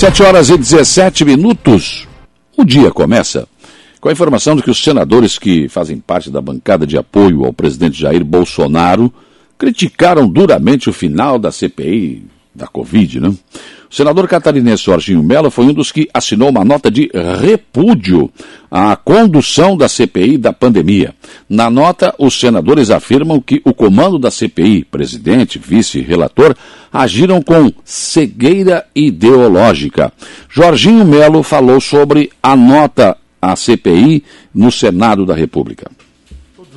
7 horas e 17 minutos. O dia começa com a informação de que os senadores que fazem parte da bancada de apoio ao presidente Jair Bolsonaro criticaram duramente o final da CPI da Covid, né? O senador catarinense Jorginho Mello foi um dos que assinou uma nota de repúdio à condução da CPI da pandemia. Na nota, os senadores afirmam que o comando da CPI, presidente, vice, relator, agiram com cegueira ideológica. Jorginho Mello falou sobre a nota à CPI no Senado da República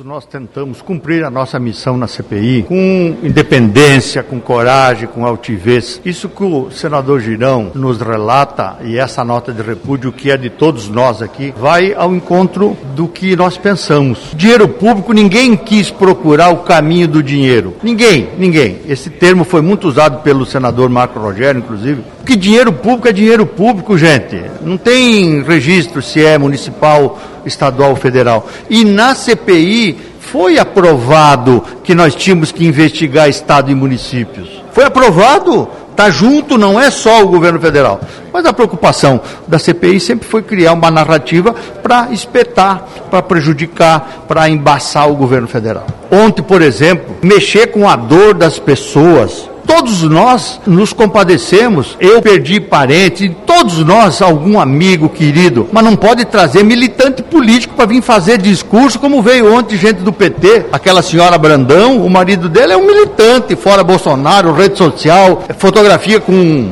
nós tentamos cumprir a nossa missão na CPI com independência, com coragem, com altivez. Isso que o senador Girão nos relata e essa nota de repúdio que é de todos nós aqui vai ao encontro do que nós pensamos. Dinheiro público, ninguém quis procurar o caminho do dinheiro. Ninguém, ninguém. Esse termo foi muito usado pelo senador Marco Rogério, inclusive. Porque dinheiro público é dinheiro público, gente. Não tem registro se é municipal estadual ou federal. E na CPI foi aprovado que nós tínhamos que investigar Estado e municípios. Foi aprovado. Está junto, não é só o governo federal. Mas a preocupação da CPI sempre foi criar uma narrativa para espetar, para prejudicar, para embaçar o governo federal. Ontem, por exemplo, mexer com a dor das pessoas Todos nós nos compadecemos. Eu perdi parente, todos nós, algum amigo querido, mas não pode trazer militante político para vir fazer discurso, como veio ontem gente do PT, aquela senhora Brandão, o marido dele é um militante, fora Bolsonaro, rede social, fotografia com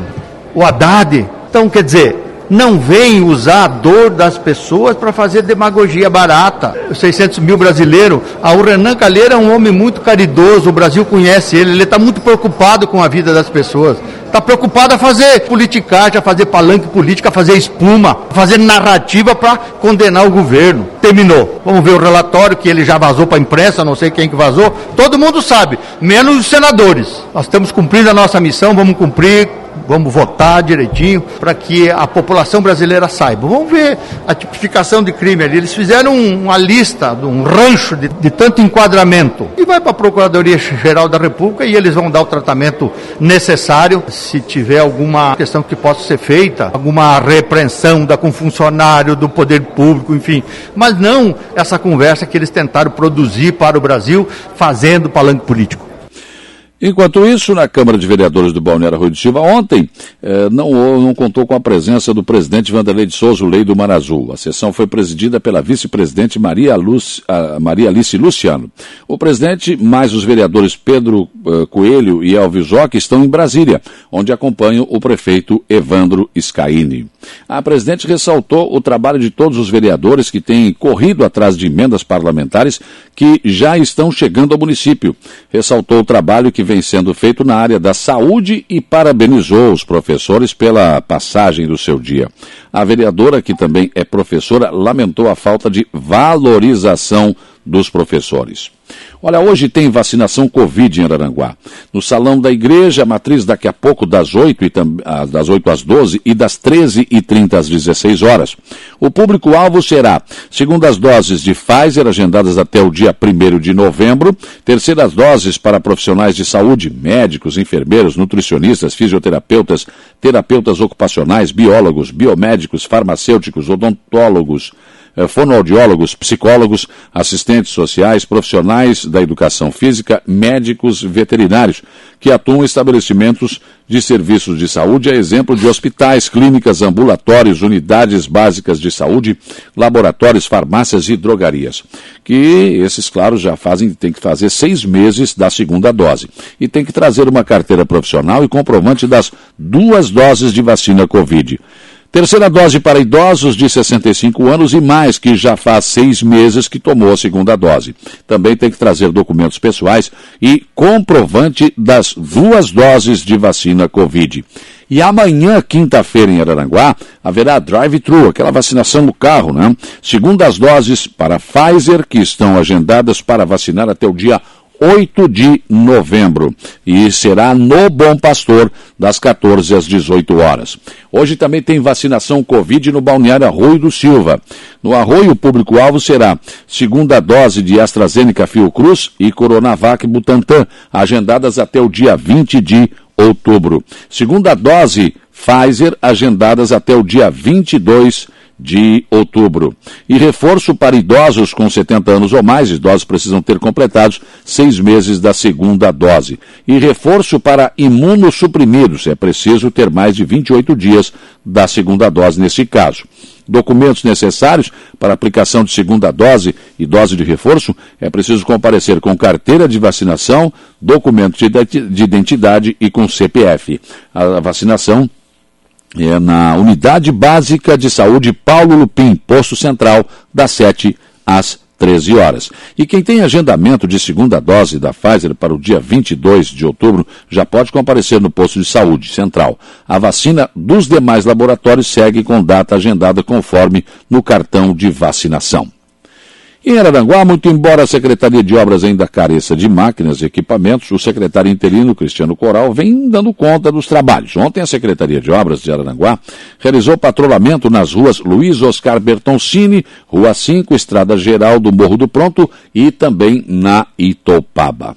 o Haddad. Então, quer dizer, não vem usar a dor das pessoas para fazer demagogia barata. 600 mil brasileiros. Ah, o Renan Calheiro é um homem muito caridoso, o Brasil conhece ele, ele está muito preocupado com a vida das pessoas. Está preocupado a fazer politicagem, a fazer palanque política, a fazer espuma, a fazer narrativa para condenar o governo. Terminou. Vamos ver o relatório que ele já vazou para a imprensa, não sei quem que vazou. Todo mundo sabe, menos os senadores. Nós estamos cumprindo a nossa missão, vamos cumprir vamos votar direitinho para que a população brasileira saiba. Vamos ver a tipificação de crime ali. Eles fizeram uma lista, um rancho de, de tanto enquadramento. E vai para a Procuradoria-Geral da República e eles vão dar o tratamento necessário se tiver alguma questão que possa ser feita, alguma repreensão da com funcionário, do poder público, enfim. Mas não essa conversa que eles tentaram produzir para o Brasil fazendo palanque político. Enquanto isso, na Câmara de Vereadores do Balneário Rui de Silva, ontem eh, não, não contou com a presença do presidente Vanderlei de Souza, Lei do Mar Azul. A sessão foi presidida pela vice-presidente Maria, Maria Alice Luciano. O presidente, mais os vereadores Pedro eh, Coelho e Elvis Joque estão em Brasília, onde acompanham o prefeito Evandro Scaini. A presidente ressaltou o trabalho de todos os vereadores que têm corrido atrás de emendas parlamentares que já estão chegando ao município. Ressaltou o trabalho que vem sendo feito na área da saúde e parabenizou os professores pela passagem do seu dia. A vereadora, que também é professora, lamentou a falta de valorização dos professores. Olha, hoje tem vacinação Covid em Araranguá. No salão da igreja, a matriz daqui a pouco das 8, e ah, das 8 às 12 e das 13 e 30 às 16 horas. O público-alvo será segundas doses de Pfizer, agendadas até o dia 1 de novembro, terceiras doses para profissionais de saúde, médicos, enfermeiros, nutricionistas, fisioterapeutas, terapeutas ocupacionais, biólogos, biomédicos, farmacêuticos, odontólogos, fonoaudiólogos, psicólogos, assistentes sociais, profissionais da educação física, médicos veterinários, que atuam em estabelecimentos de serviços de saúde, a exemplo de hospitais, clínicas, ambulatórios, unidades básicas de saúde, laboratórios, farmácias e drogarias. Que esses, claro, já fazem, tem que fazer seis meses da segunda dose. E tem que trazer uma carteira profissional e comprovante das duas doses de vacina Covid. Terceira dose para idosos de 65 anos e mais, que já faz seis meses que tomou a segunda dose. Também tem que trazer documentos pessoais e comprovante das duas doses de vacina Covid. E amanhã, quinta-feira, em Araranguá, haverá drive-thru, aquela vacinação no carro, né? Segundo as doses para Pfizer, que estão agendadas para vacinar até o dia 8 de novembro e será no Bom Pastor das 14 às 18 horas. Hoje também tem vacinação Covid no Balneário Arroio do Silva. No Arroio, o público-alvo será segunda dose de AstraZeneca Fiocruz e Coronavac Butantan, agendadas até o dia 20 de outubro. Segunda dose Pfizer agendadas até o dia 22 de outubro. E reforço para idosos com 70 anos ou mais, idosos precisam ter completados seis meses da segunda dose. E reforço para imunossuprimidos, é preciso ter mais de 28 dias da segunda dose nesse caso. Documentos necessários para aplicação de segunda dose e dose de reforço é preciso comparecer com carteira de vacinação, documento de identidade e com CPF. A vacinação é na Unidade Básica de Saúde Paulo Lupim, Posto Central, das 7 às 13 horas. E quem tem agendamento de segunda dose da Pfizer para o dia 22 de outubro já pode comparecer no posto de saúde central. A vacina dos demais laboratórios segue com data agendada conforme no cartão de vacinação. Em Araranguá, muito embora a Secretaria de Obras ainda careça de máquinas e equipamentos, o secretário interino Cristiano Coral vem dando conta dos trabalhos. Ontem, a Secretaria de Obras de Araranguá realizou patrulhamento nas ruas Luiz Oscar Bertoncini, Rua 5, Estrada Geral do Morro do Pronto e também na Itopaba.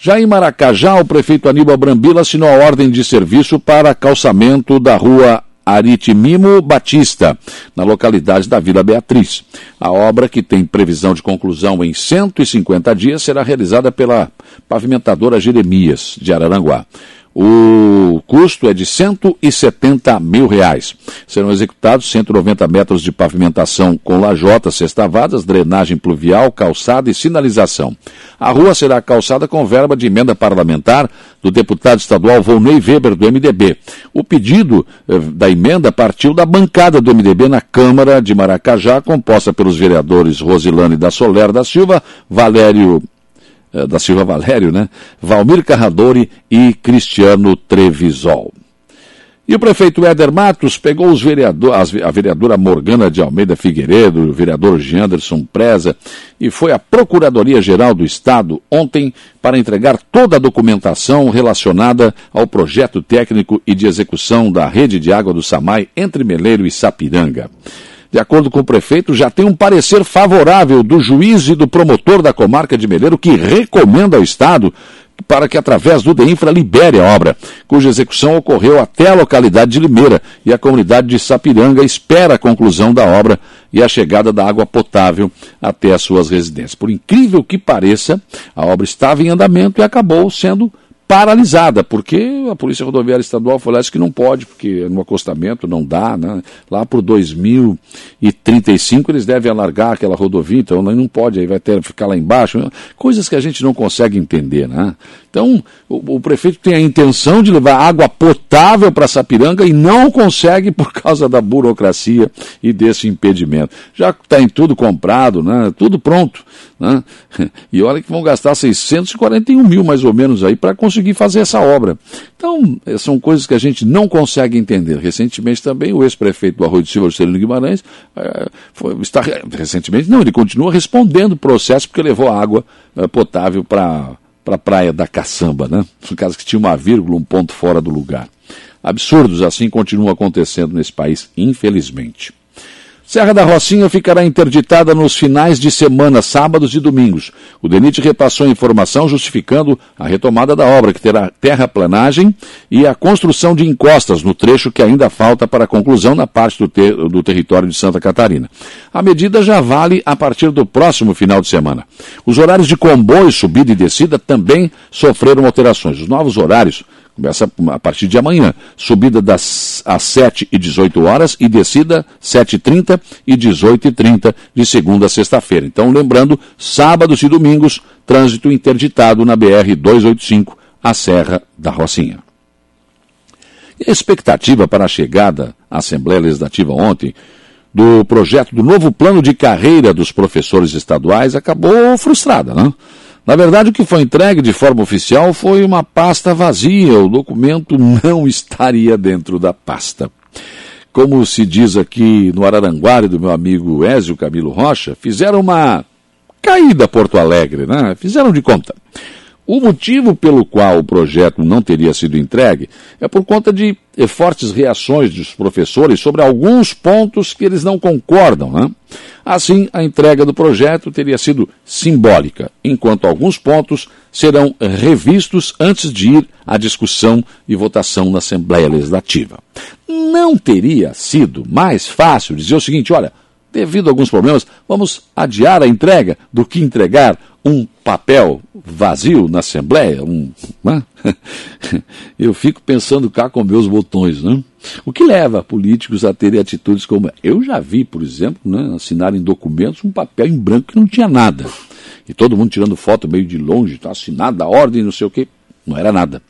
Já em Maracajá, o prefeito Aníbal Brambila assinou a ordem de serviço para calçamento da rua Aritimimo Batista, na localidade da Vila Beatriz. A obra, que tem previsão de conclusão em 150 dias, será realizada pela pavimentadora Jeremias, de Araranguá. O custo é de 170 mil reais. Serão executados 190 metros de pavimentação com lajotas, sextavadas, drenagem pluvial, calçada e sinalização. A rua será calçada com verba de emenda parlamentar do deputado estadual Volney Weber, do MDB. O pedido eh, da emenda partiu da bancada do MDB na Câmara de Maracajá, composta pelos vereadores Rosilane da Soler da Silva, Valério da Silva Valério, né? Valmir Carradori e Cristiano Trevisol. E o prefeito Éder Matos pegou os vereadores, a vereadora Morgana de Almeida Figueiredo, o vereador Gianderson Preza, e foi à Procuradoria-Geral do Estado ontem para entregar toda a documentação relacionada ao projeto técnico e de execução da rede de água do Samai entre Meleiro e Sapiranga de acordo com o prefeito, já tem um parecer favorável do juiz e do promotor da comarca de Meleiro que recomenda ao Estado para que, através do DEINFRA, libere a obra, cuja execução ocorreu até a localidade de Limeira e a comunidade de Sapiranga espera a conclusão da obra e a chegada da água potável até as suas residências. Por incrível que pareça, a obra estava em andamento e acabou sendo paralisada, porque a Polícia Rodoviária Estadual falou que não pode, porque no acostamento não dá, né? Lá por 2035 eles devem alargar aquela rodovia, então não pode, aí vai ter ficar lá embaixo, coisas que a gente não consegue entender, né? Então, o, o prefeito tem a intenção de levar água potável para Sapiranga e não consegue por causa da burocracia e desse impedimento. Já está em tudo comprado, né? Tudo pronto, né? E olha que vão gastar 641 mil mais ou menos aí para conseguir fazer essa obra. Então, eh, são coisas que a gente não consegue entender. Recentemente também o ex-prefeito do Arroio de Silva, Juscelino Guimarães, é, foi, está recentemente, não, ele continua respondendo o processo porque levou água é, potável para para a praia da Caçamba, né? No caso que tinha uma vírgula, um ponto fora do lugar. Absurdos assim continuam acontecendo nesse país, infelizmente. Serra da Rocinha ficará interditada nos finais de semana, sábados e domingos. O DENIT repassou informação justificando a retomada da obra, que terá terraplanagem e a construção de encostas no trecho que ainda falta para conclusão na parte do, ter do território de Santa Catarina. A medida já vale a partir do próximo final de semana. Os horários de comboio, subida e descida também sofreram alterações. Os novos horários Começa a partir de amanhã. Subida das às 7 e 18 horas e descida 7h30 e 18h30 de segunda a sexta-feira. Então, lembrando, sábados e domingos, trânsito interditado na BR 285, a Serra da Rocinha. E a expectativa para a chegada à Assembleia Legislativa ontem do projeto do novo plano de carreira dos professores estaduais acabou frustrada, não? Na verdade, o que foi entregue de forma oficial foi uma pasta vazia. O documento não estaria dentro da pasta. Como se diz aqui no Araranguário do meu amigo Ézio Camilo Rocha, fizeram uma caída Porto Alegre, né? Fizeram de conta. O motivo pelo qual o projeto não teria sido entregue é por conta de fortes reações dos professores sobre alguns pontos que eles não concordam. Né? Assim, a entrega do projeto teria sido simbólica, enquanto alguns pontos serão revistos antes de ir à discussão e votação na Assembleia Legislativa. Não teria sido mais fácil dizer o seguinte: olha, devido a alguns problemas, vamos adiar a entrega do que entregar um papel vazio na Assembleia? Um, né? Eu fico pensando cá com meus botões, né? O que leva políticos a terem atitudes como. Eu já vi, por exemplo, né, assinarem documentos um papel em branco que não tinha nada. E todo mundo tirando foto meio de longe, tá assinada a ordem, não sei o quê. Não era nada.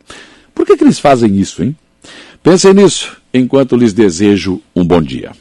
Por que, que eles fazem isso, hein? Pensem nisso enquanto lhes desejo um bom dia.